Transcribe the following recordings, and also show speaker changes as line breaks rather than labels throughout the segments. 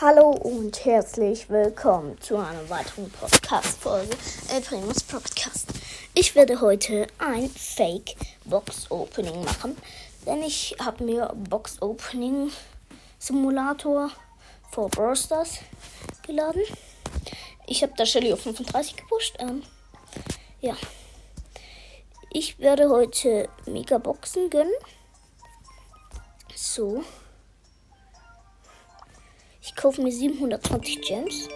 Hallo und herzlich willkommen zu einer weiteren Podcast-Folge El Primus Podcast. Ich werde heute ein Fake Box Opening machen, denn ich habe mir Box Opening Simulator for Brawl geladen. Ich habe da Shelly auf 35 gepusht. Ähm, ja. Ich werde heute Megaboxen gönnen. So. Ich kaufe mir 720 Gems.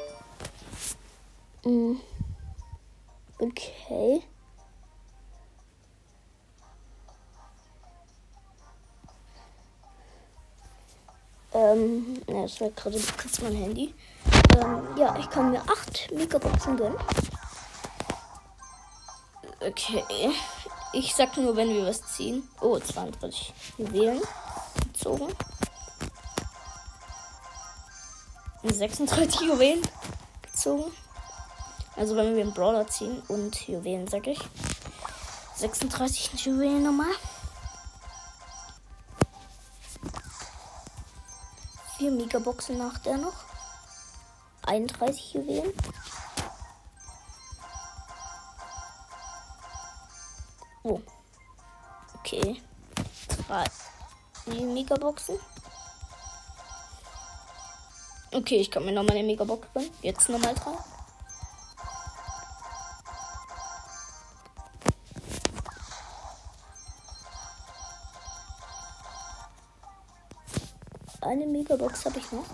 Mm. Okay. Ähm, ja, das war gerade kurz mein Handy. Ähm, ja, ich kann mir 8 Megaboxen gönnen. Okay. Ich sag nur, wenn wir was ziehen. Oh, 32 Juwelen gezogen. 36 Juwelen gezogen. Also wenn wir einen Brawler ziehen und Juwelen, sag ich. 36 Juwelen nochmal. 4 Megaboxen nach der noch. 31 Juwelen. Oh. Okay. 3 Megaboxen. Okay, ich kann mir nochmal eine Megabox gönnen. Jetzt nochmal dran. Eine Megabox habe ich noch.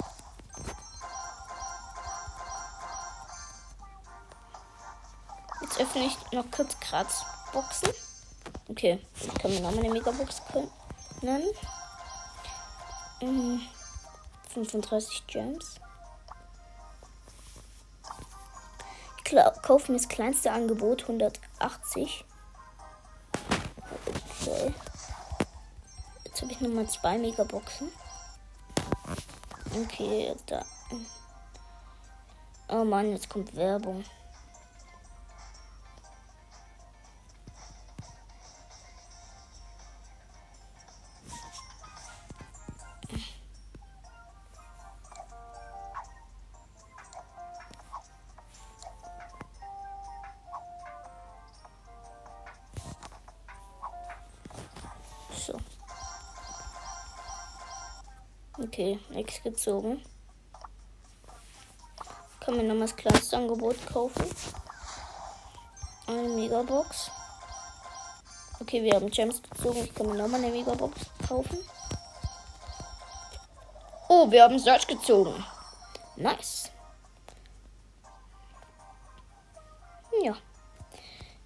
Jetzt öffne ich noch kurz Kratzboxen. Okay, ich kann mir nochmal eine Megabox nennen. Mhm. 35 Gems. Ich kaufe mir das kleinste Angebot 180. Okay. Jetzt habe ich nochmal zwei Megaboxen. Okay, da. Oh Mann, jetzt kommt Werbung. So. Okay, nichts gezogen. Kann mir nochmal das kleinste Angebot kaufen. Eine Megabox. Okay, wir haben Gems gezogen. Ich kann mir nochmal eine Megabox kaufen. Oh, wir haben Search gezogen. Nice. Ja.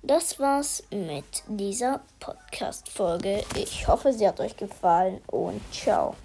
Das war's mit dieser Podcast-Folge. Ich hoffe, sie hat euch gefallen und ciao.